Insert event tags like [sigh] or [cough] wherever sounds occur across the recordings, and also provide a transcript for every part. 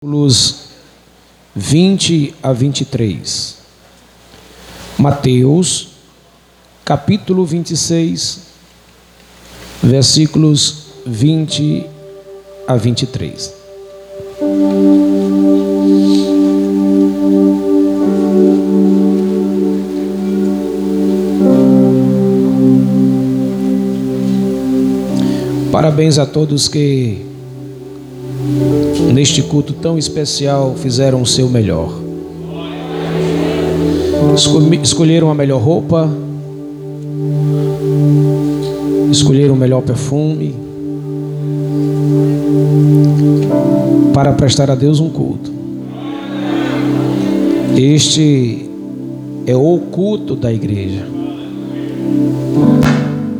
versículos 20 a 23. Mateus, capítulo 26, versículos 20 a 23. Parabéns a todos que neste culto tão especial, fizeram o seu melhor. Escolheram a melhor roupa, escolheram o melhor perfume, para prestar a Deus um culto. Este é o culto da igreja.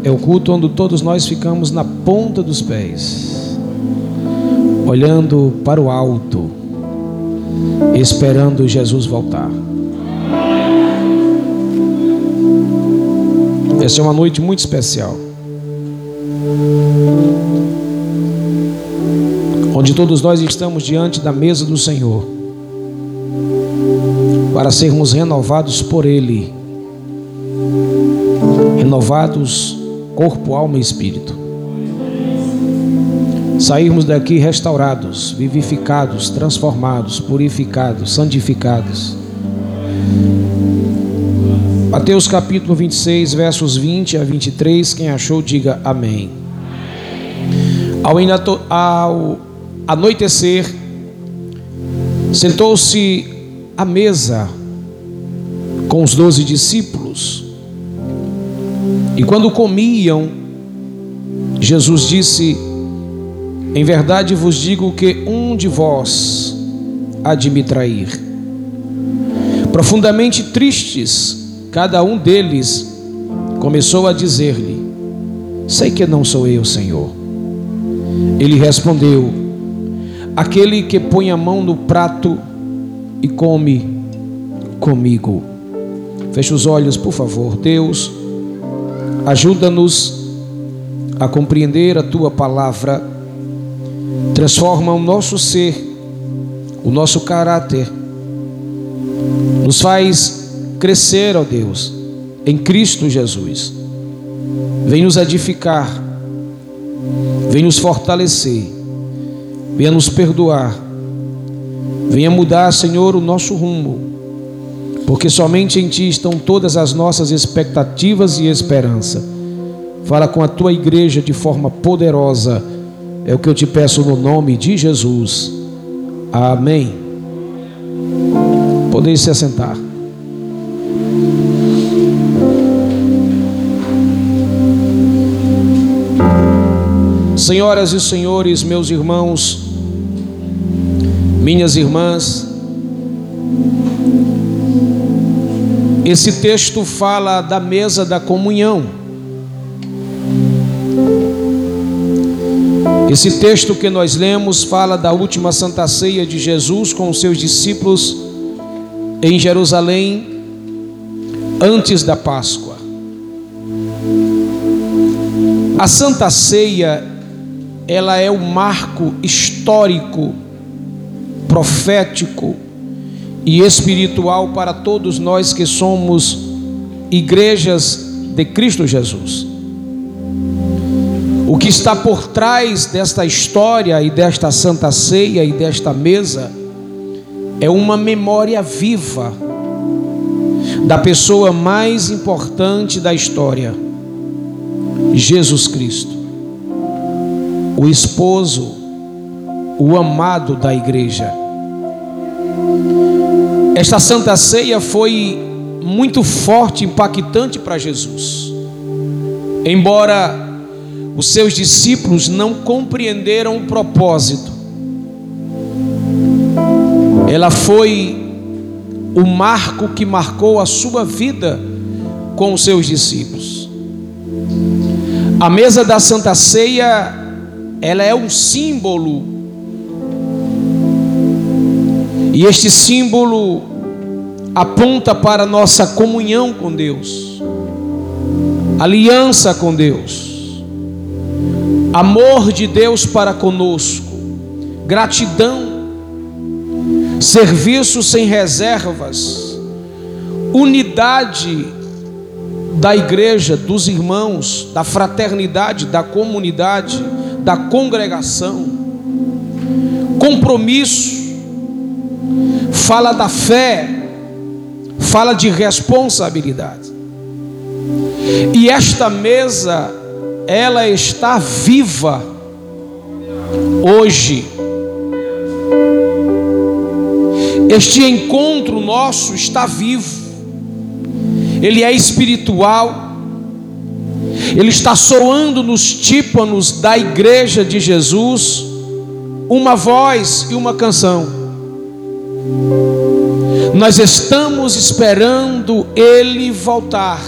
É o culto onde todos nós ficamos na ponta dos pés olhando para o alto, esperando Jesus voltar. Essa é uma noite muito especial. Onde todos nós estamos diante da mesa do Senhor, para sermos renovados por Ele, renovados corpo, alma e espírito sairmos daqui restaurados, vivificados, transformados, purificados, santificados. Mateus capítulo 26, versos 20 a 23. Quem achou, diga amém. Ao, ao anoitecer, sentou-se à mesa com os doze discípulos. E quando comiam, Jesus disse: em verdade vos digo que um de vós há de me trair. Profundamente tristes, cada um deles começou a dizer-lhe: Sei que não sou eu, Senhor. Ele respondeu: Aquele que põe a mão no prato e come comigo. Feche os olhos, por favor. Deus, ajuda-nos a compreender a tua palavra transforma o nosso ser, o nosso caráter, nos faz crescer, ó Deus, em Cristo Jesus. Vem nos edificar, vem nos fortalecer, venha nos perdoar, venha mudar, Senhor, o nosso rumo, porque somente em Ti estão todas as nossas expectativas e esperança. Fala com a tua igreja de forma poderosa é o que eu te peço no nome de Jesus. Amém. Podem se assentar. Senhoras e senhores, meus irmãos, minhas irmãs, esse texto fala da mesa da comunhão. Esse texto que nós lemos fala da última santa ceia de Jesus com os seus discípulos em Jerusalém antes da Páscoa. A santa ceia, ela é o marco histórico, profético e espiritual para todos nós que somos igrejas de Cristo Jesus. O que está por trás desta história e desta santa ceia e desta mesa é uma memória viva da pessoa mais importante da história, Jesus Cristo, o esposo, o amado da igreja. Esta santa ceia foi muito forte, impactante para Jesus. Embora os seus discípulos não compreenderam o propósito. Ela foi o marco que marcou a sua vida com os seus discípulos. A mesa da Santa Ceia, ela é um símbolo. E este símbolo aponta para a nossa comunhão com Deus, aliança com Deus amor de Deus para conosco, gratidão. Serviço sem reservas, unidade da igreja, dos irmãos, da fraternidade, da comunidade, da congregação, compromisso, fala da fé, fala de responsabilidade. E esta mesa, ela está viva hoje. Este encontro nosso está vivo, ele é espiritual, ele está soando nos tímpanos da igreja de Jesus uma voz e uma canção. Nós estamos esperando ele voltar,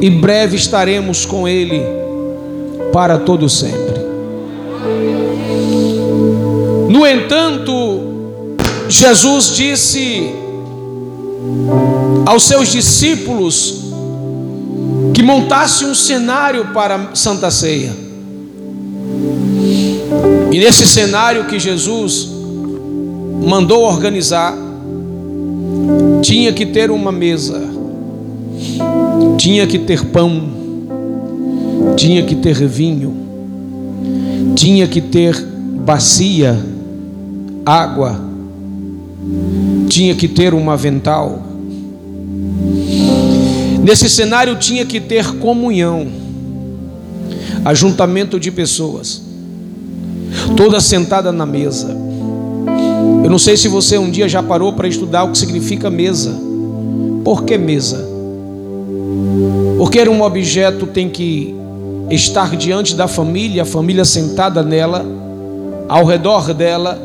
e breve estaremos com ele para todo sempre. No entanto, Jesus disse aos seus discípulos que montasse um cenário para Santa Ceia. E nesse cenário que Jesus mandou organizar, tinha que ter uma mesa, tinha que ter pão, tinha que ter vinho, tinha que ter bacia, água, tinha que ter um avental. Nesse cenário tinha que ter comunhão, ajuntamento de pessoas, toda sentada na mesa. Eu não sei se você um dia já parou para estudar o que significa mesa. Por que mesa? Porque um objeto tem que estar diante da família, a família sentada nela, ao redor dela,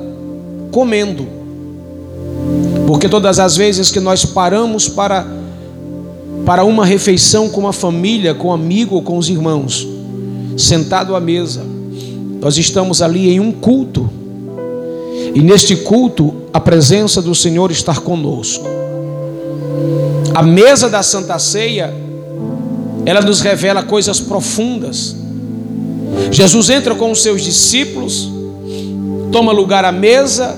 comendo. Porque todas as vezes que nós paramos para, para uma refeição com a família, com um amigo ou com os irmãos, sentado à mesa, nós estamos ali em um culto. E neste culto, a presença do Senhor está conosco. A mesa da Santa Ceia, ela nos revela coisas profundas. Jesus entra com os seus discípulos, toma lugar à mesa,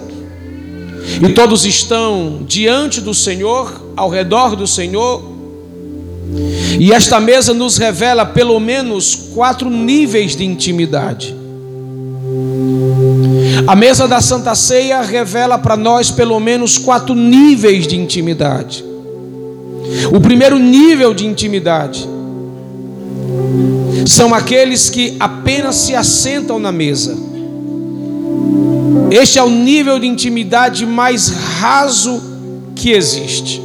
e todos estão diante do Senhor, ao redor do Senhor. E esta mesa nos revela pelo menos quatro níveis de intimidade. A mesa da Santa Ceia revela para nós pelo menos quatro níveis de intimidade. O primeiro nível de intimidade são aqueles que apenas se assentam na mesa este é o nível de intimidade mais raso que existe.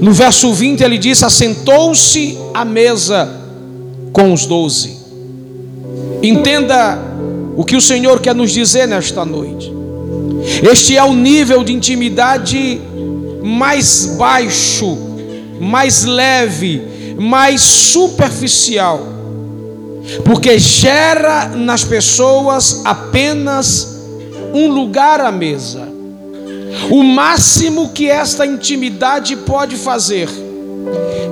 No verso 20 ele diz: Assentou-se à mesa com os doze. Entenda o que o Senhor quer nos dizer nesta noite. Este é o nível de intimidade mais baixo, mais leve, mais superficial, porque gera nas pessoas apenas um lugar à mesa. O máximo que esta intimidade pode fazer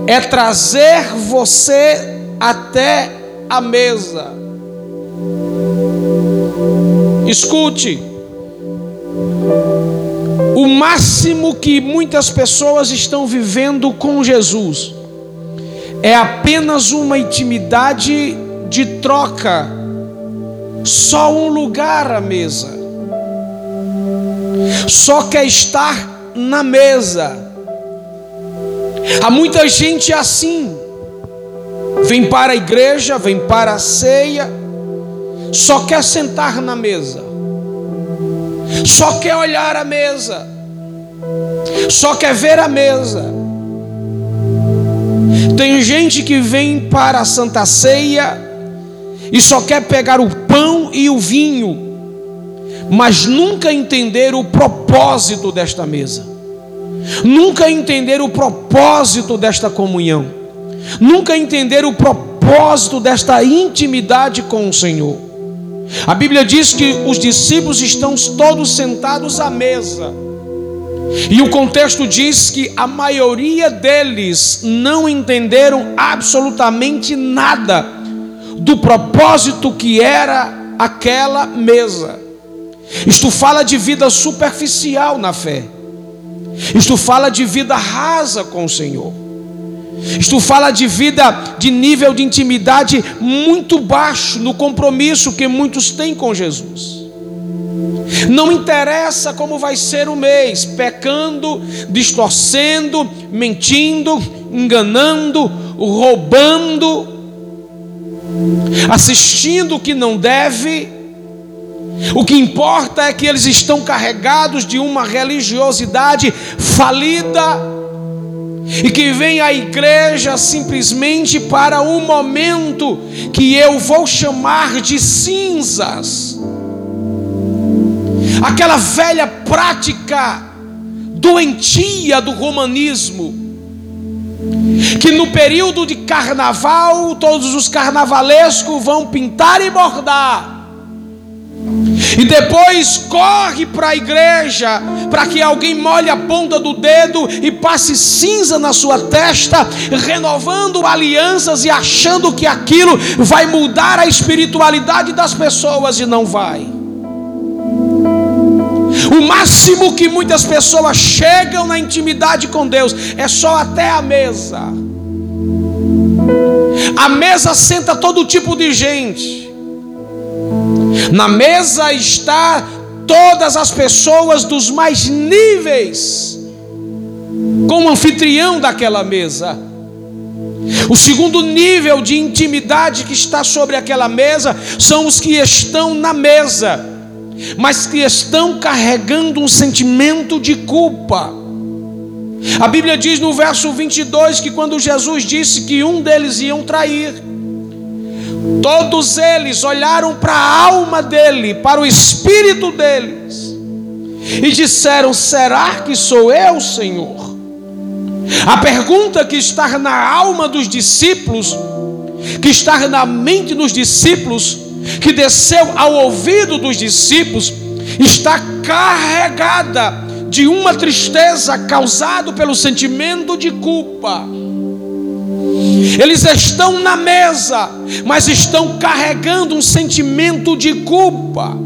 é trazer você até a mesa. Escute, o máximo que muitas pessoas estão vivendo com Jesus é apenas uma intimidade de troca, só um lugar à mesa só quer estar na mesa. Há muita gente assim, vem para a igreja, vem para a ceia, só quer sentar na mesa, só quer olhar a mesa, só quer ver a mesa. Tem gente que vem para a Santa Ceia e só quer pegar o pão e o vinho mas nunca entender o propósito desta mesa, nunca entender o propósito desta comunhão, nunca entender o propósito desta intimidade com o Senhor. A Bíblia diz que os discípulos estão todos sentados à mesa. E o contexto diz que a maioria deles não entenderam absolutamente nada do propósito que era aquela mesa. Isto fala de vida superficial na fé. Isto fala de vida rasa com o Senhor. Isto fala de vida de nível de intimidade muito baixo no compromisso que muitos têm com Jesus. Não interessa como vai ser o mês, pecando, distorcendo, mentindo, enganando, roubando, assistindo o que não deve. O que importa é que eles estão carregados de uma religiosidade falida e que vem à igreja simplesmente para um momento que eu vou chamar de cinzas. Aquela velha prática doentia do romanismo, que no período de carnaval todos os carnavalescos vão pintar e bordar e depois corre para a igreja para que alguém molhe a ponta do dedo e passe cinza na sua testa, renovando alianças e achando que aquilo vai mudar a espiritualidade das pessoas e não vai. O máximo que muitas pessoas chegam na intimidade com Deus é só até a mesa. A mesa senta todo tipo de gente. Na mesa está todas as pessoas dos mais níveis, como anfitrião daquela mesa. O segundo nível de intimidade que está sobre aquela mesa são os que estão na mesa, mas que estão carregando um sentimento de culpa. A Bíblia diz no verso 22 que quando Jesus disse que um deles iam trair, Todos eles olharam para a alma dele, para o espírito deles, e disseram: Será que sou eu, Senhor? A pergunta que está na alma dos discípulos, que está na mente dos discípulos, que desceu ao ouvido dos discípulos, está carregada de uma tristeza causada pelo sentimento de culpa. Eles estão na mesa, mas estão carregando um sentimento de culpa.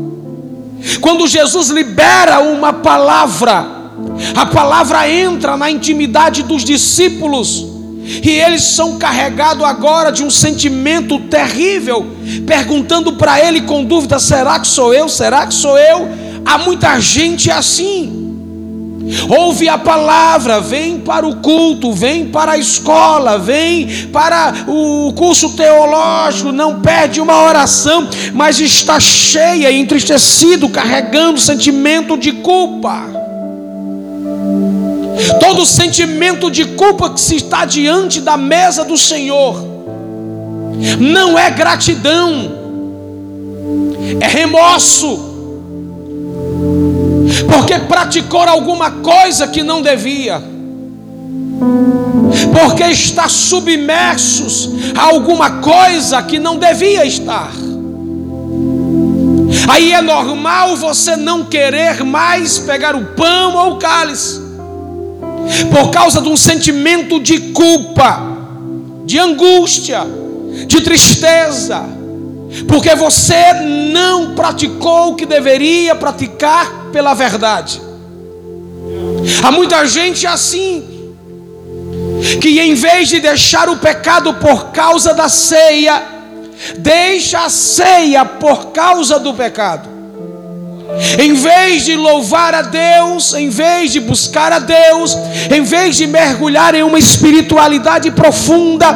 Quando Jesus libera uma palavra, a palavra entra na intimidade dos discípulos. E eles são carregados agora de um sentimento terrível, perguntando para ele com dúvida: será que sou eu? Será que sou eu? Há muita gente assim. Ouve a palavra, vem para o culto, vem para a escola, vem para o curso teológico, não perde uma oração, mas está cheia, entristecido, carregando sentimento de culpa. Todo sentimento de culpa que se está diante da mesa do Senhor não é gratidão, é remorso. Porque praticou alguma coisa que não devia, porque está submersos a alguma coisa que não devia estar. Aí é normal você não querer mais pegar o pão ou o cálice, por causa de um sentimento de culpa, de angústia, de tristeza, porque você não praticou o que deveria praticar pela verdade. Há muita gente assim, que em vez de deixar o pecado por causa da ceia, deixa a ceia por causa do pecado. Em vez de louvar a Deus, em vez de buscar a Deus, em vez de mergulhar em uma espiritualidade profunda,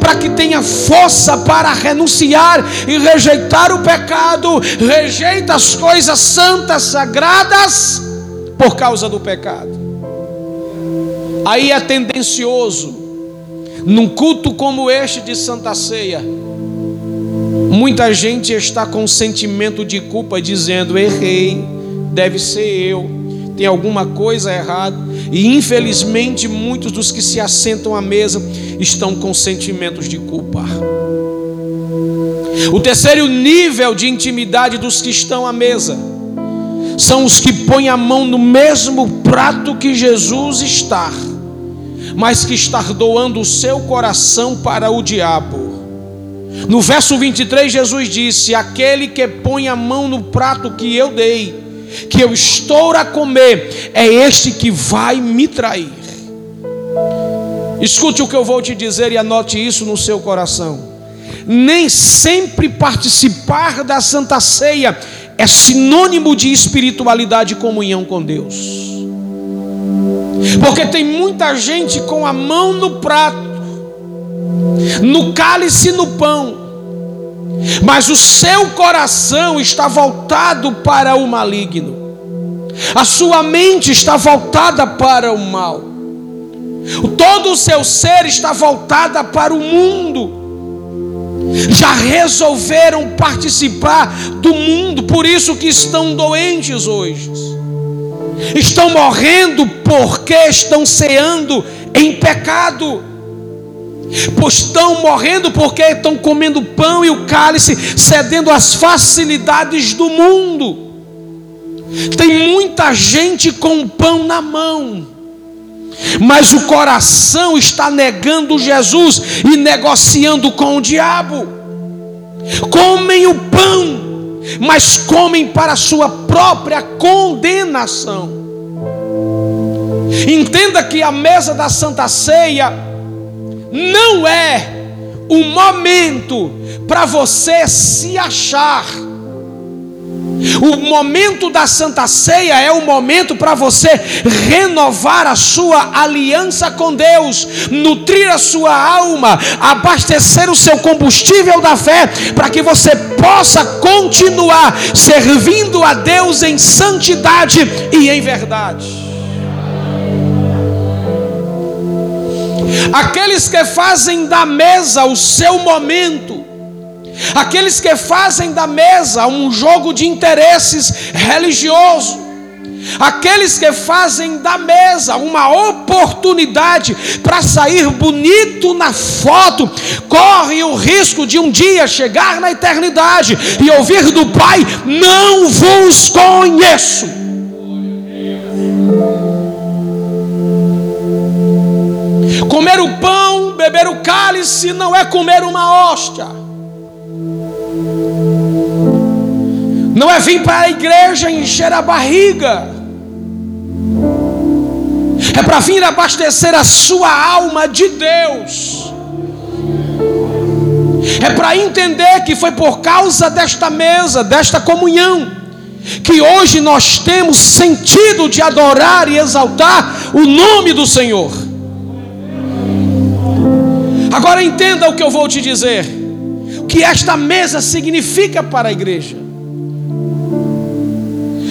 para que tenha força para renunciar e rejeitar o pecado, rejeita as coisas santas, sagradas, por causa do pecado. Aí é tendencioso, num culto como este de Santa Ceia, Muita gente está com sentimento de culpa, dizendo: errei, deve ser eu, tem alguma coisa errada. E infelizmente, muitos dos que se assentam à mesa estão com sentimentos de culpa. O terceiro nível de intimidade dos que estão à mesa são os que põem a mão no mesmo prato que Jesus está, mas que está doando o seu coração para o diabo. No verso 23, Jesus disse: Aquele que põe a mão no prato que eu dei que eu estou a comer é este que vai me trair. Escute o que eu vou te dizer e anote isso no seu coração. Nem sempre participar da Santa Ceia é sinônimo de espiritualidade e comunhão com Deus. Porque tem muita gente com a mão no prato, no cálice e no pão, mas o seu coração está voltado para o maligno, a sua mente está voltada para o mal, todo o seu ser está voltada para o mundo. Já resolveram participar do mundo, por isso que estão doentes hoje. Estão morrendo porque estão ceando em pecado pois estão morrendo porque estão comendo pão e o cálice, cedendo às facilidades do mundo. Tem muita gente com o pão na mão, mas o coração está negando Jesus e negociando com o diabo. Comem o pão, mas comem para a sua própria condenação. Entenda que a mesa da Santa Ceia não é o momento para você se achar. O momento da Santa Ceia é o momento para você renovar a sua aliança com Deus, nutrir a sua alma, abastecer o seu combustível da fé, para que você possa continuar servindo a Deus em santidade e em verdade. Aqueles que fazem da mesa o seu momento, aqueles que fazem da mesa um jogo de interesses religioso, aqueles que fazem da mesa uma oportunidade para sair bonito na foto, correm o risco de um dia chegar na eternidade e ouvir do Pai: Não vos conheço. Beber o cálice, não é comer uma hóstia. Não é vir para a igreja encher a barriga. É para vir abastecer a sua alma de Deus. É para entender que foi por causa desta mesa, desta comunhão, que hoje nós temos sentido de adorar e exaltar o nome do Senhor. Agora entenda o que eu vou te dizer. O que esta mesa significa para a igreja.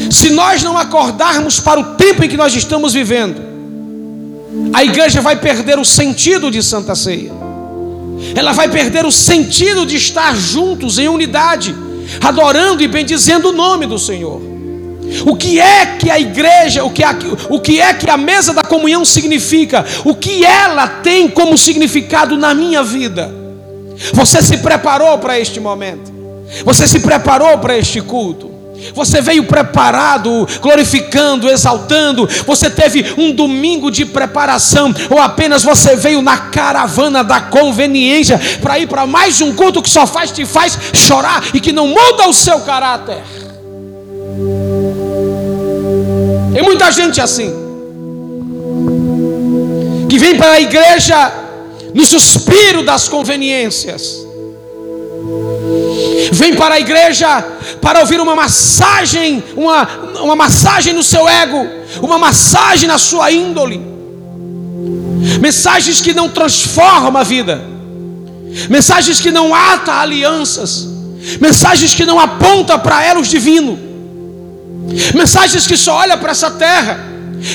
Se nós não acordarmos para o tempo em que nós estamos vivendo, a igreja vai perder o sentido de Santa Ceia. Ela vai perder o sentido de estar juntos em unidade, adorando e bendizendo o nome do Senhor. O que é que a igreja, o que, é, o que é que a mesa da comunhão significa? O que ela tem como significado na minha vida? Você se preparou para este momento? Você se preparou para este culto? Você veio preparado, glorificando, exaltando. Você teve um domingo de preparação, ou apenas você veio na caravana da conveniência para ir para mais um culto que só faz te faz chorar e que não muda o seu caráter. Tem muita gente assim, que vem para a igreja no suspiro das conveniências, vem para a igreja para ouvir uma massagem, uma, uma massagem no seu ego, uma massagem na sua índole, mensagens que não transformam a vida, mensagens que não atam alianças, mensagens que não apontam para elos divinos. Mensagens que só olha para essa terra,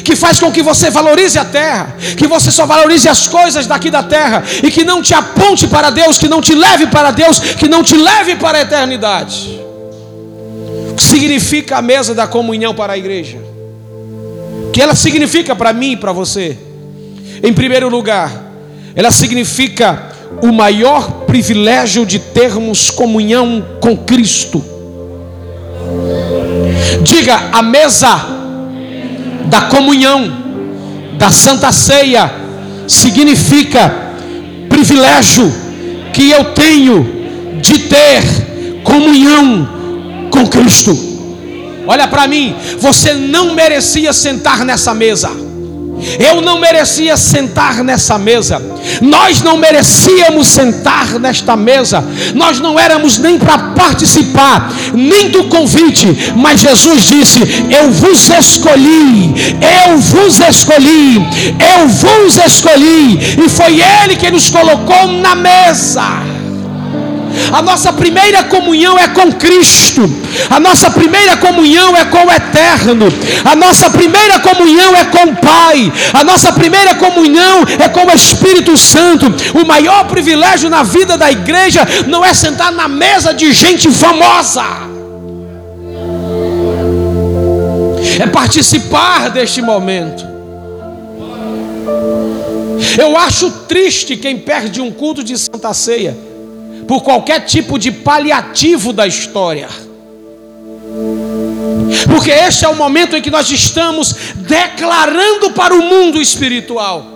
que faz com que você valorize a terra, que você só valorize as coisas daqui da terra e que não te aponte para Deus, que não te leve para Deus, que não te leve para a eternidade. O que significa a mesa da comunhão para a igreja? O que ela significa para mim e para você? Em primeiro lugar, ela significa o maior privilégio de termos comunhão com Cristo. Diga a mesa da comunhão, da santa ceia, significa privilégio que eu tenho de ter comunhão com Cristo. Olha para mim, você não merecia sentar nessa mesa. Eu não merecia sentar nessa mesa. Nós não merecíamos sentar nesta mesa. Nós não éramos nem para participar, nem do convite. Mas Jesus disse: Eu vos escolhi, eu vos escolhi, eu vos escolhi. E foi Ele que nos colocou na mesa. A nossa primeira comunhão é com Cristo. A nossa primeira comunhão é com o Eterno. A nossa primeira comunhão é com o Pai. A nossa primeira comunhão é com o Espírito Santo. O maior privilégio na vida da igreja não é sentar na mesa de gente famosa. É participar deste momento. Eu acho triste quem perde um culto de Santa Ceia por qualquer tipo de paliativo da história. Porque este é o momento em que nós estamos declarando para o mundo espiritual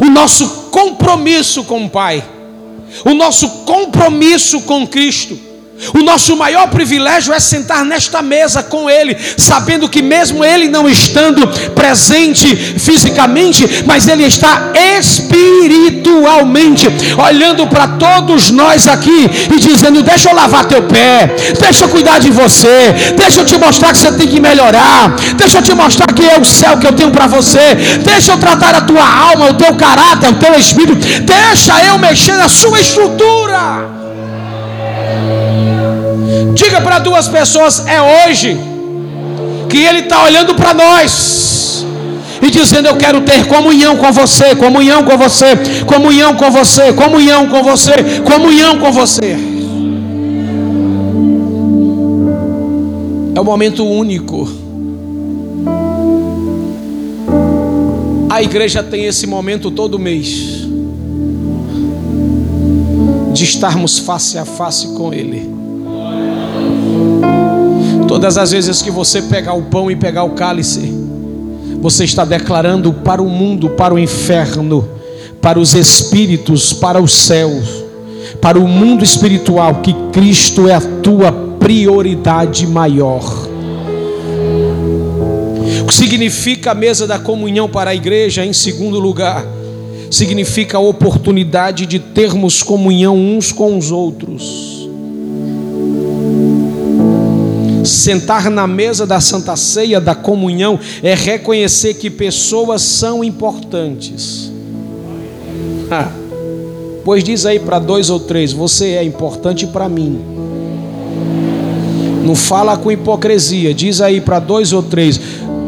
o nosso compromisso com o Pai, o nosso compromisso com Cristo o nosso maior privilégio é sentar nesta mesa com Ele, sabendo que, mesmo Ele não estando presente fisicamente, mas Ele está espiritualmente, olhando para todos nós aqui e dizendo: Deixa eu lavar teu pé, deixa eu cuidar de você, deixa eu te mostrar que você tem que melhorar, deixa eu te mostrar que é o céu que eu tenho para você, deixa eu tratar a tua alma, o teu caráter, o teu espírito, deixa eu mexer na sua estrutura. Diga para duas pessoas: é hoje que Ele está olhando para nós e dizendo: Eu quero ter comunhão com você, comunhão com você, comunhão com você, comunhão com você, comunhão com você. É um momento único. A igreja tem esse momento todo mês de estarmos face a face com Ele. Todas as vezes que você pegar o pão e pegar o cálice, você está declarando para o mundo, para o inferno, para os espíritos, para os céus, para o mundo espiritual, que Cristo é a tua prioridade maior. O que significa a mesa da comunhão para a igreja, em segundo lugar, significa a oportunidade de termos comunhão uns com os outros. Sentar na mesa da Santa Ceia, da comunhão, é reconhecer que pessoas são importantes. Ah, pois diz aí para dois ou três: você é importante para mim. Não fala com hipocrisia, diz aí para dois ou três: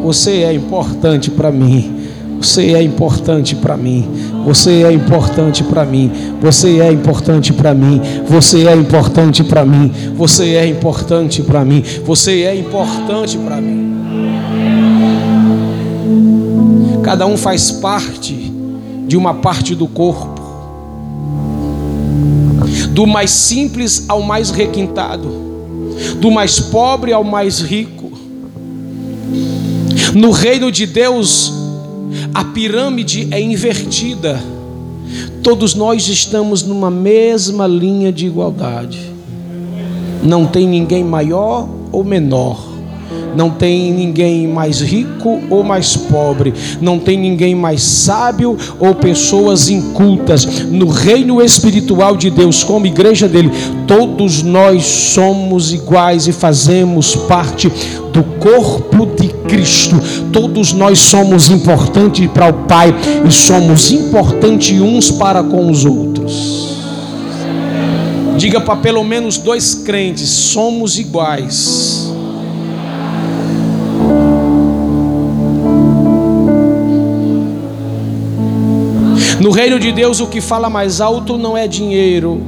você é importante para mim. Você é importante para mim. Você é importante para mim. Você é importante para mim. Você é importante para mim. Você é importante para mim. Você é importante para mim. Cada um faz parte de uma parte do corpo. Do mais simples ao mais requintado, do mais pobre ao mais rico. No reino de Deus, a pirâmide é invertida. Todos nós estamos numa mesma linha de igualdade. Não tem ninguém maior ou menor. Não tem ninguém mais rico ou mais pobre. Não tem ninguém mais sábio ou pessoas incultas. No reino espiritual de Deus, como igreja dele, todos nós somos iguais e fazemos parte do corpo de Cristo. Todos nós somos importantes para o Pai e somos importantes uns para com os outros. Diga para pelo menos dois crentes: somos iguais. No reino de Deus, o que fala mais alto não é dinheiro.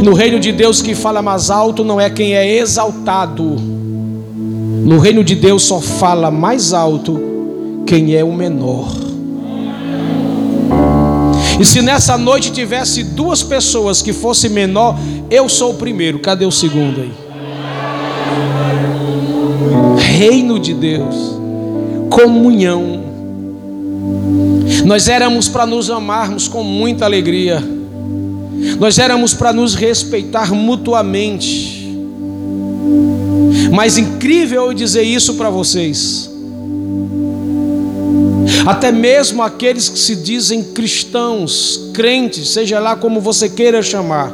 No reino de Deus, o que fala mais alto não é quem é exaltado. No reino de Deus, só fala mais alto quem é o menor. E se nessa noite tivesse duas pessoas que fosse menor, eu sou o primeiro. Cadê o segundo aí? Reino de Deus, comunhão nós éramos para nos amarmos com muita alegria. Nós éramos para nos respeitar mutuamente. Mas incrível eu dizer isso para vocês. Até mesmo aqueles que se dizem cristãos, crentes, seja lá como você queira chamar,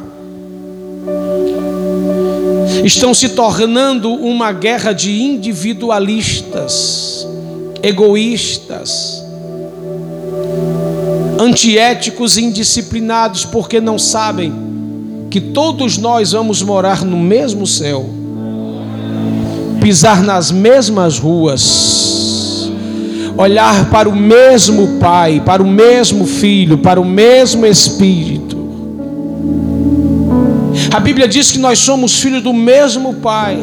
estão se tornando uma guerra de individualistas, egoístas, antiéticos e indisciplinados, porque não sabem que todos nós vamos morar no mesmo céu, pisar nas mesmas ruas, olhar para o mesmo Pai, para o mesmo Filho, para o mesmo Espírito. A Bíblia diz que nós somos filhos do mesmo Pai.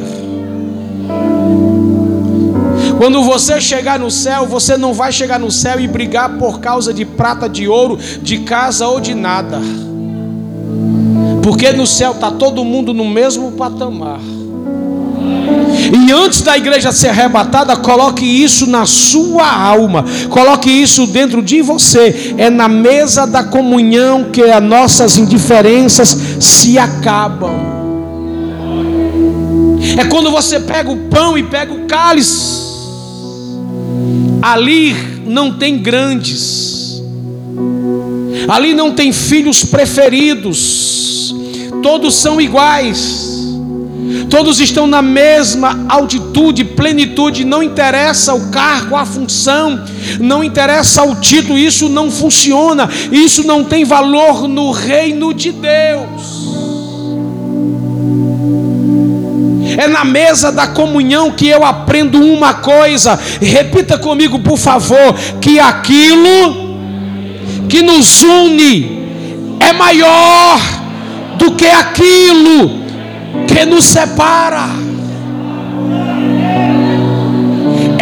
Quando você chegar no céu, você não vai chegar no céu e brigar por causa de prata, de ouro, de casa ou de nada. Porque no céu está todo mundo no mesmo patamar. E antes da igreja ser arrebatada, coloque isso na sua alma, coloque isso dentro de você. É na mesa da comunhão que as nossas indiferenças se acabam. É quando você pega o pão e pega o cálice. Ali não tem grandes, ali não tem filhos preferidos. Todos são iguais. Todos estão na mesma altitude, plenitude, não interessa o cargo, a função, não interessa o título, isso não funciona, isso não tem valor no reino de Deus. É na mesa da comunhão que eu aprendo uma coisa, repita comigo, por favor, que aquilo que nos une é maior do que aquilo que nos separa.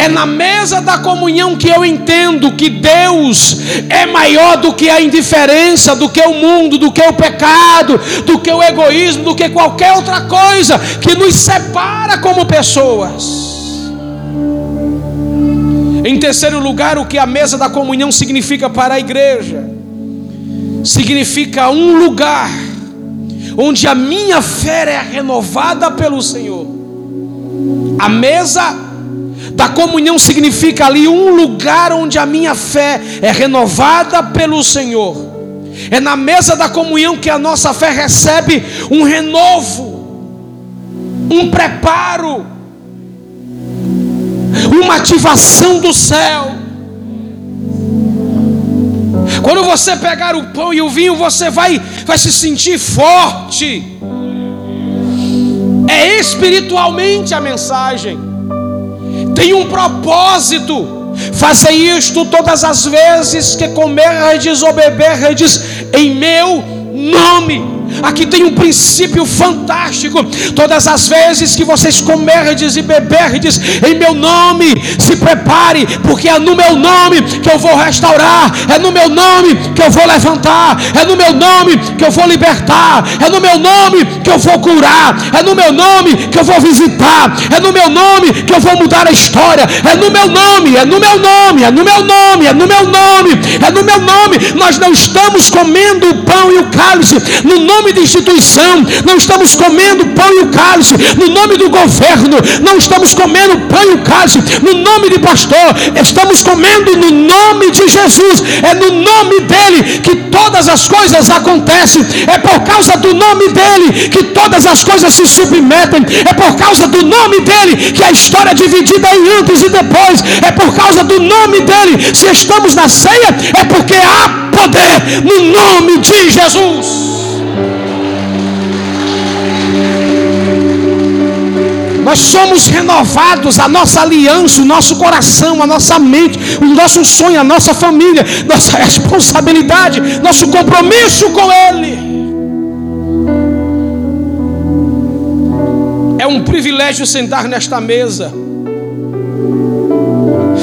É na mesa da comunhão que eu entendo que Deus é maior do que a indiferença, do que o mundo, do que o pecado, do que o egoísmo, do que qualquer outra coisa que nos separa como pessoas. Em terceiro lugar, o que a mesa da comunhão significa para a igreja? Significa um lugar onde a minha fé é renovada pelo Senhor. A mesa da comunhão significa ali um lugar onde a minha fé é renovada pelo Senhor. É na mesa da comunhão que a nossa fé recebe um renovo, um preparo, uma ativação do céu. Quando você pegar o pão e o vinho, você vai, vai se sentir forte. É espiritualmente a mensagem. Tem um propósito. Faça isto todas as vezes que comerdes ou beberdes em meu nome. Aqui tem um princípio fantástico. Todas as vezes que vocês comerdes e beberdes em meu nome, se prepare, porque é no meu nome que eu vou restaurar, é no meu nome que eu vou levantar, é no meu nome que eu vou libertar, é no meu nome que eu vou curar, é no meu nome que eu vou visitar, é no meu nome que eu vou mudar a história, é no meu nome, é no meu nome, é no meu nome, é no meu nome, é no meu nome. Nós não estamos comendo o pão e o cálice no nome nome de instituição, não estamos comendo pão e o cálice, no nome do governo, não estamos comendo pão e o cálice, no nome de pastor, estamos comendo no nome de Jesus, é no nome dele que todas as coisas acontecem, é por causa do nome dele que todas as coisas se submetem, é por causa do nome dele que a história é dividida em antes e depois, é por causa do nome dele, se estamos na ceia, é porque há poder no nome de Jesus. Nós somos renovados, a nossa aliança, o nosso coração, a nossa mente, o nosso sonho, a nossa família, nossa [laughs] responsabilidade, nosso compromisso com Ele. É um privilégio sentar nesta mesa.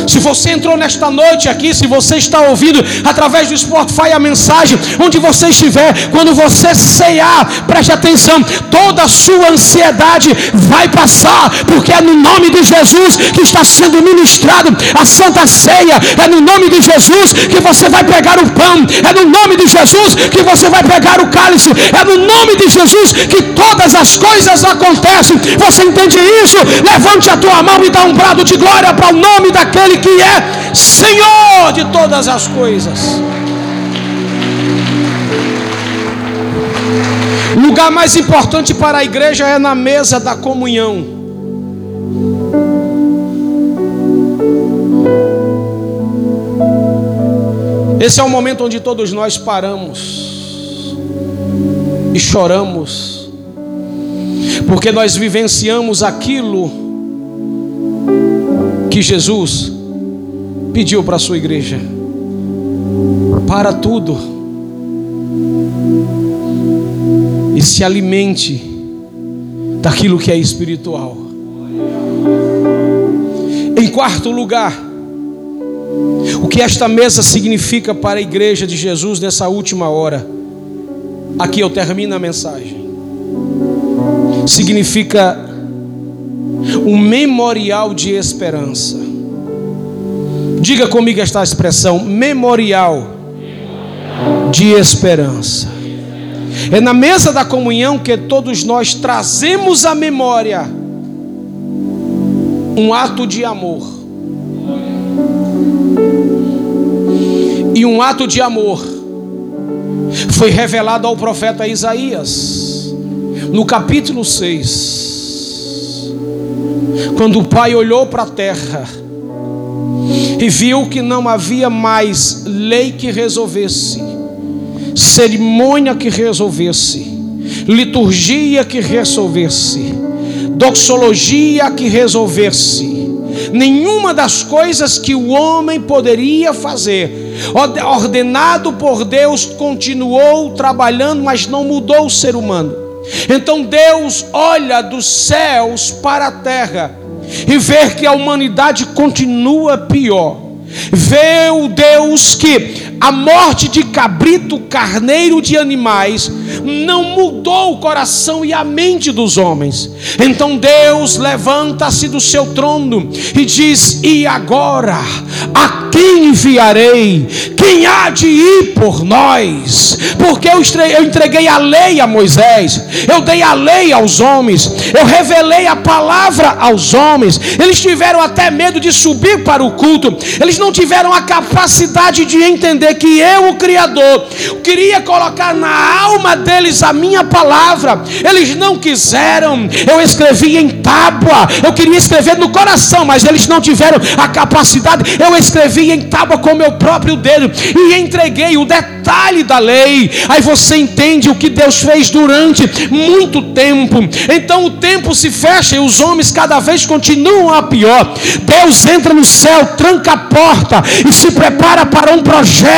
Se você entrou nesta noite aqui, se você está ouvindo através do Spotify a mensagem, onde você estiver, quando você ceiar, preste atenção, toda a sua ansiedade vai passar, porque é no nome de Jesus que está sendo ministrado a Santa Ceia, é no nome de Jesus que você vai pegar o pão, é no nome de Jesus que você vai pegar o cálice, é no nome de Jesus que todas as coisas acontecem. Você entende isso? Levante a tua mão e dá um brado de glória para o nome daquele que é Senhor de todas as coisas. O lugar mais importante para a igreja é na mesa da comunhão. Esse é o momento onde todos nós paramos e choramos, porque nós vivenciamos aquilo que Jesus pediu para a sua igreja. Para tudo e se alimente daquilo que é espiritual. Em quarto lugar, o que esta mesa significa para a igreja de Jesus nessa última hora? Aqui eu termino a mensagem. Significa um memorial de esperança. Diga comigo esta expressão: memorial de esperança. É na mesa da comunhão que todos nós trazemos à memória um ato de amor E um ato de amor foi revelado ao profeta Isaías, no capítulo 6, quando o pai olhou para a terra e viu que não havia mais lei que resolvesse, cerimônia que resolvesse, liturgia que resolvesse, doxologia que resolvesse, nenhuma das coisas que o homem poderia fazer ordenado por Deus, continuou trabalhando, mas não mudou o ser humano. Então Deus olha dos céus para a terra e vê que a humanidade continua pior. Vê o Deus que a morte de cabrito, carneiro de animais, não mudou o coração e a mente dos homens. Então Deus levanta-se do seu trono e diz: E agora? A quem enviarei? Quem há de ir por nós? Porque eu entreguei a lei a Moisés, eu dei a lei aos homens, eu revelei a palavra aos homens. Eles tiveram até medo de subir para o culto, eles não tiveram a capacidade de entender que eu, o Criador, queria colocar na alma deles a minha palavra. Eles não quiseram. Eu escrevi em tábua. Eu queria escrever no coração, mas eles não tiveram a capacidade. Eu escrevi em tábua com meu próprio dedo e entreguei o detalhe da lei. Aí você entende o que Deus fez durante muito tempo. Então o tempo se fecha e os homens cada vez continuam a pior. Deus entra no céu, tranca a porta e se prepara para um projeto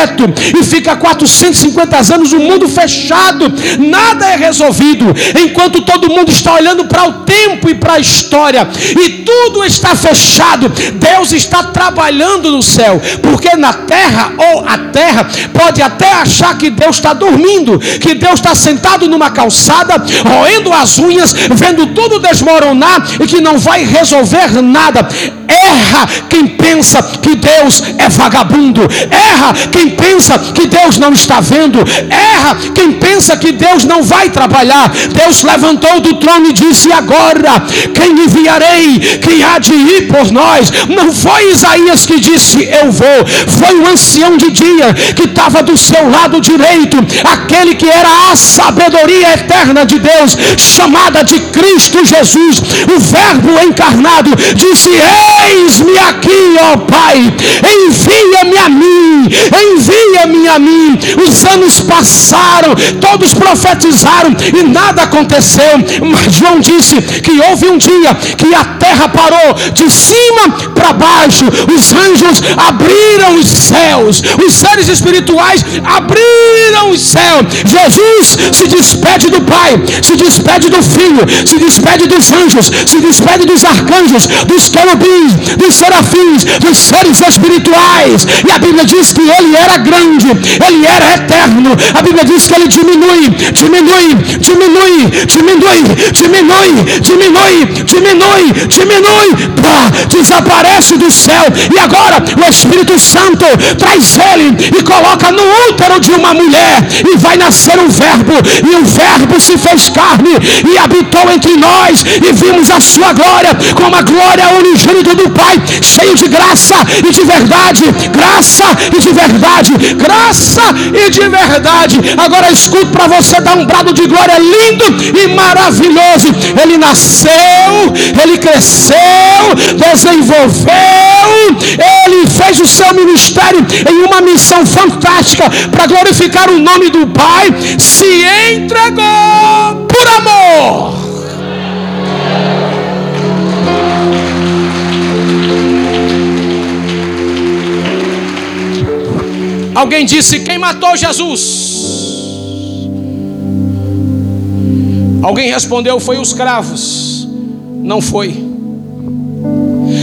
e fica 450 anos o mundo fechado, nada é resolvido, enquanto todo mundo está olhando para o tempo e para a história, e tudo está fechado. Deus está trabalhando no céu, porque na terra ou a terra pode até achar que Deus está dormindo, que Deus está sentado numa calçada, roendo as unhas, vendo tudo desmoronar e que não vai resolver nada. Erra quem pensa que Deus é vagabundo, erra quem pensa que Deus não está vendo, erra quem pensa que Deus não vai trabalhar. Deus levantou do trono e disse: Agora, quem enviarei? Quem há de ir por nós? Não foi Isaías que disse: Eu vou, foi o ancião de dia que estava do seu lado direito, aquele que era a sabedoria eterna de Deus, chamada de Cristo Jesus, o Verbo encarnado, disse: Eis-me aqui, ó Pai, envia-me a mim, envia envia-me a mim. Os anos passaram, todos profetizaram e nada aconteceu. Mas João disse que houve um dia que a terra parou de cima para baixo, os anjos abriram os céus, os seres espirituais abriram os céus. Jesus se despede do Pai, se despede do Filho, se despede dos anjos, se despede dos arcanjos, dos querubins, dos serafins, dos seres espirituais. E a Bíblia diz que ele era grande, ele era eterno. A Bíblia diz que ele diminui, diminui, diminui, diminui, diminui, diminui, diminui, diminui, pá, desaparece do céu. E agora o Espírito Santo traz ele e coloca no útero de uma mulher e vai nascer um verbo e o verbo se fez carne e habitou entre nós e vimos a sua glória como a glória unigênita do Pai, cheio de graça e de verdade, graça e de verdade, graça e de verdade. Agora escuto para você dar um brado de glória lindo e maravilhoso. Ele nasceu, ele cresceu, desenvolveu, ele fez o seu ministério em uma missão fantástica para glorificar o nome do Pai, se entregou por amor. Alguém disse: Quem matou Jesus? Alguém respondeu: Foi os cravos. Não foi.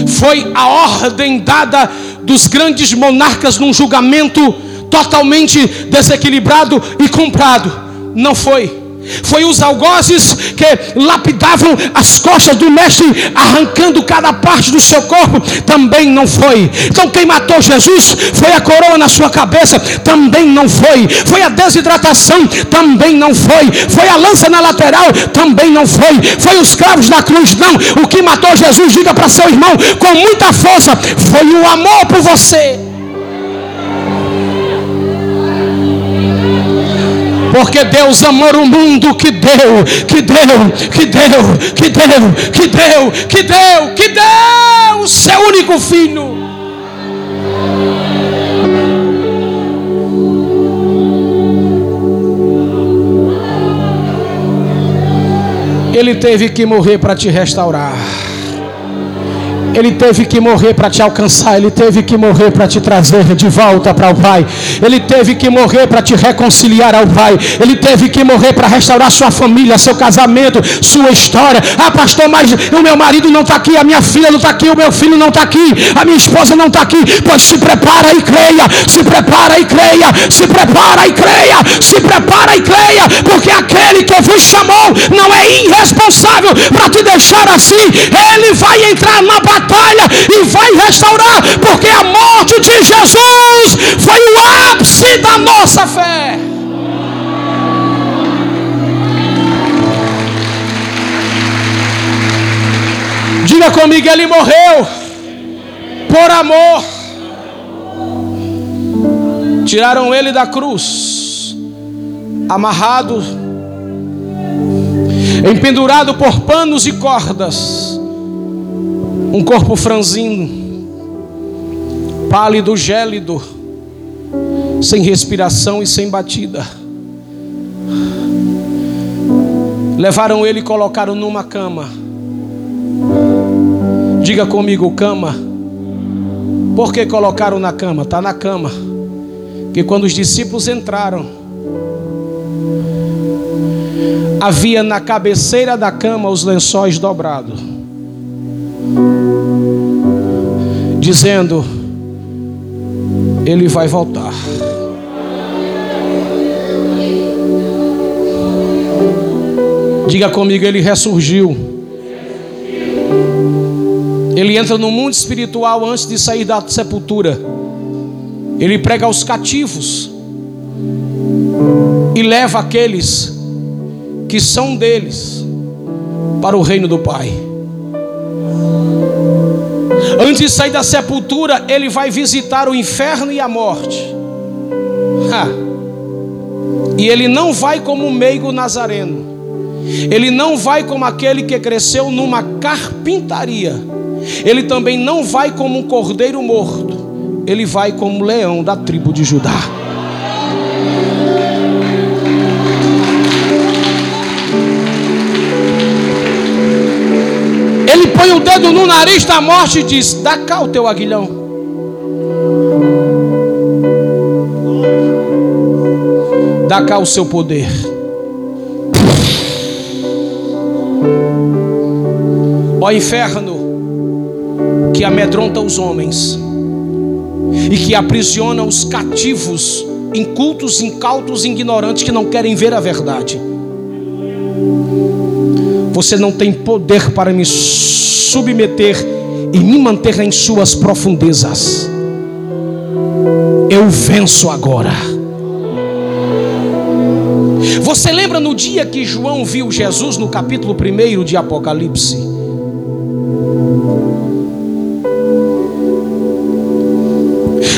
Foi a ordem dada dos grandes monarcas num julgamento totalmente desequilibrado e comprado. Não foi. Foi os algozes que lapidavam as costas do mestre, arrancando cada parte do seu corpo. Também não foi. Então, quem matou Jesus foi a coroa na sua cabeça. Também não foi. Foi a desidratação. Também não foi. Foi a lança na lateral. Também não foi. Foi os cravos na cruz. Não. O que matou Jesus, diga para seu irmão com muita força: foi o amor por você. Porque Deus amou o mundo que deu, que deu, que deu, que deu, que deu, que deu, que deu o seu único filho. Ele teve que morrer para te restaurar. Ele teve que morrer para te alcançar, ele teve que morrer para te trazer de volta para o Pai. Ele teve que morrer para te reconciliar ao Pai. Ele teve que morrer para restaurar sua família, seu casamento, sua história. Ah, pastor, mas o meu marido não está aqui, a minha filha não está aqui, o meu filho não está aqui, a minha esposa não está aqui. Pois se prepara e creia, se prepara e creia, se prepara e creia, se prepara e creia, porque aquele que vos chamou não é irresponsável para te deixar assim. Ele vai entrar na batalha e vai restaurar, porque a morte de Jesus foi o ápice da nossa fé. Diga comigo, ele morreu por amor. Tiraram ele da cruz, amarrado, empendurado por panos e cordas um corpo franzino, pálido, gélido, sem respiração e sem batida. Levaram ele e colocaram numa cama. Diga comigo, cama. Por que colocaram na cama? Está na cama. Que quando os discípulos entraram, havia na cabeceira da cama os lençóis dobrados dizendo: Ele vai voltar. Diga comigo, ele ressurgiu. Ele entra no mundo espiritual antes de sair da sepultura. Ele prega aos cativos e leva aqueles que são deles para o reino do Pai. Antes de sair da sepultura, ele vai visitar o inferno e a morte. Ha. E ele não vai como um meigo nazareno. Ele não vai como aquele que cresceu numa carpintaria. Ele também não vai como um cordeiro morto. ele vai como leão da tribo de Judá. Põe o dedo no nariz da morte e diz: Dá cá o teu aguilhão. Dá cá o seu poder. Ó inferno, que amedronta os homens e que aprisiona os cativos, incultos, incautos, ignorantes que não querem ver a verdade. Você não tem poder para me submeter e me manter em suas profundezas. Eu venço agora. Você lembra no dia que João viu Jesus no capítulo 1 de Apocalipse?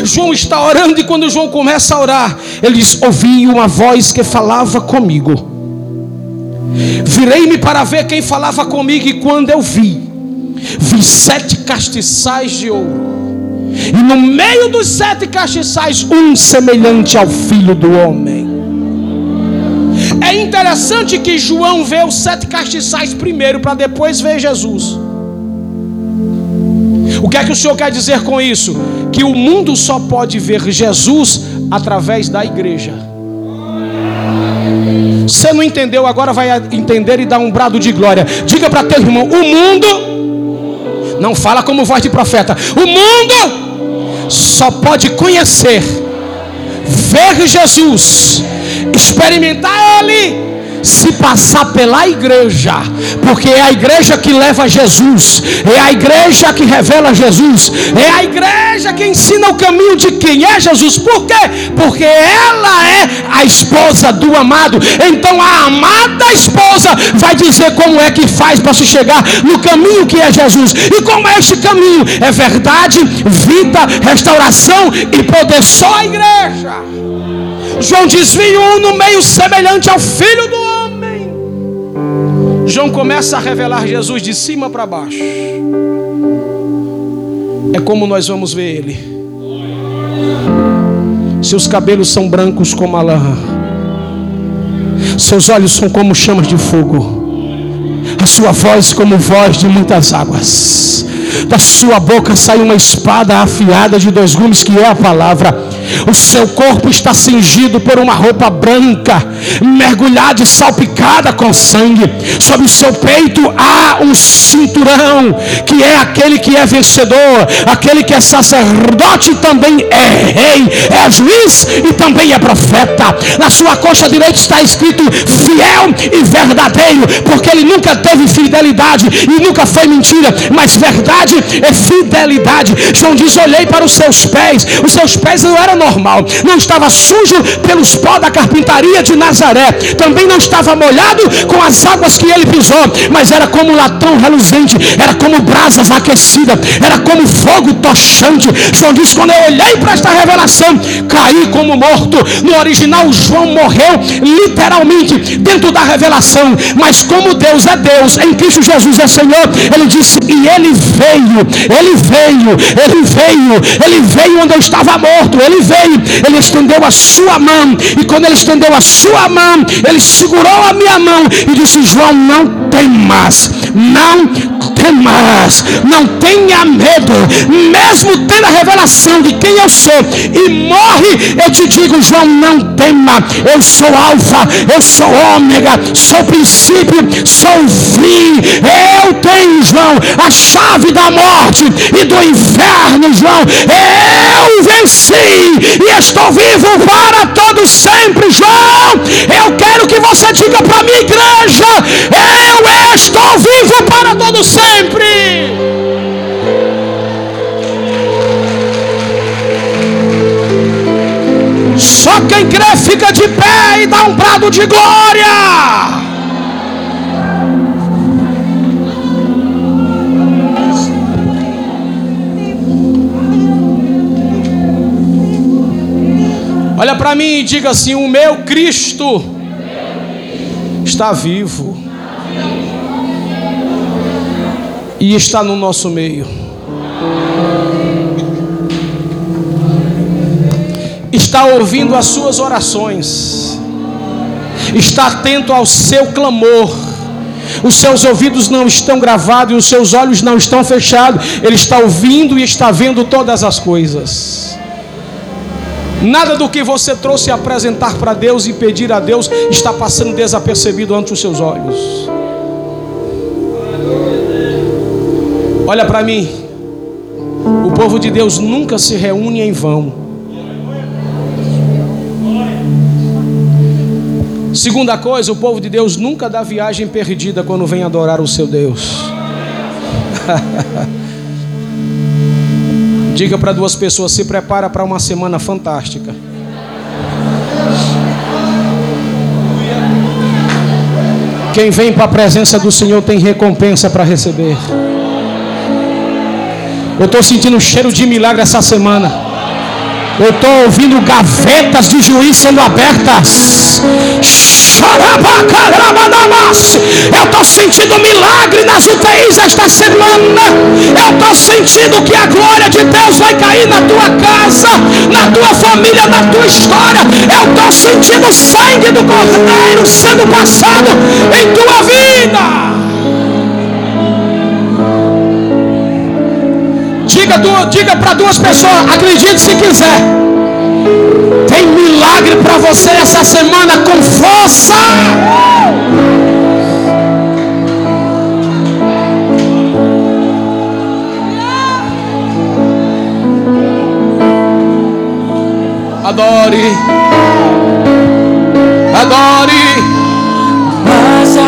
João está orando e quando João começa a orar, ele diz: Ouvi uma voz que falava comigo. Virei-me para ver quem falava comigo, e quando eu vi, vi sete castiçais de ouro. E no meio dos sete castiçais, um semelhante ao filho do homem. É interessante que João vê os sete castiçais primeiro, para depois ver Jesus. O que é que o Senhor quer dizer com isso? Que o mundo só pode ver Jesus através da igreja. Você não entendeu, agora vai entender e dar um brado de glória. Diga para teu irmão: o mundo, não fala como voz de profeta, o mundo só pode conhecer, ver Jesus, experimentar Ele se passar pela igreja, porque é a igreja que leva Jesus, é a igreja que revela Jesus, é a igreja que ensina o caminho de quem é Jesus. Por quê? Porque ela é a esposa do amado. Então a amada esposa vai dizer como é que faz para se chegar no caminho que é Jesus. E como é este caminho? É verdade, vida, restauração e poder. Só a igreja. João desvia um no meio semelhante ao filho do. João começa a revelar Jesus de cima para baixo. É como nós vamos ver ele. Seus cabelos são brancos como a lã. Seus olhos são como chamas de fogo. A sua voz como voz de muitas águas. Da sua boca sai uma espada afiada de dois gumes que é a palavra o seu corpo está cingido por uma roupa branca, mergulhada e salpicada com sangue. Sobre o seu peito há um cinturão, que é aquele que é vencedor, aquele que é sacerdote também é rei, é juiz e também é profeta. Na sua coxa direita está escrito fiel e verdadeiro, porque ele nunca teve fidelidade e nunca foi mentira, mas verdade é fidelidade. João diz: Olhei para os seus pés, os seus pés não eram normal, não estava sujo pelos pó da carpintaria de Nazaré, também não estava molhado com as águas que ele pisou, mas era como latão reluzente, era como brasas aquecidas, era como fogo tochante. João diz: quando eu olhei para esta revelação, caí como morto. No original, João morreu literalmente dentro da revelação, mas como Deus é Deus, em Cristo Jesus é Senhor, ele disse: e ele veio, ele veio, ele veio, ele veio onde eu estava morto, ele veio, ele estendeu a sua mão, e quando ele estendeu a sua mão, ele segurou a minha mão e disse: João, não temas, não temas, não tenha medo, mesmo tendo a revelação de quem eu sou, e morre, eu te digo, João, não tema, eu sou alfa, eu sou ômega, sou princípio, sou fim, eu tenho, João, a chave da morte e do inferno, João, eu venci e estou vivo para todo sempre, João. Eu quero que você diga para a minha igreja: eu estou vivo para todo sempre. Só quem crê fica de pé e dá um brado de glória. Olha para mim e diga assim: O meu Cristo está vivo e está no nosso meio. está ouvindo as suas orações, está atento ao seu clamor. Os seus ouvidos não estão gravados e os seus olhos não estão fechados. Ele está ouvindo e está vendo todas as coisas. Nada do que você trouxe apresentar para Deus e pedir a Deus está passando desapercebido ante os seus olhos. Olha para mim. O povo de Deus nunca se reúne em vão. Segunda coisa, o povo de Deus nunca dá viagem perdida quando vem adorar o seu Deus. [laughs] Diga para duas pessoas: se prepara para uma semana fantástica. Quem vem para a presença do Senhor tem recompensa para receber. Eu estou sentindo um cheiro de milagre essa semana. Eu estou ouvindo gavetas de juiz sendo abertas. Eu estou sentindo milagre nas UTIs esta semana. Eu estou sentindo que a glória de Deus vai cair na tua casa, na tua família, na tua história. Eu estou sentindo o sangue do Cordeiro sendo passado em tua vida. Diga, diga para duas pessoas, acredite se quiser. Tem milagre para você essa semana com força. Adore. Adore.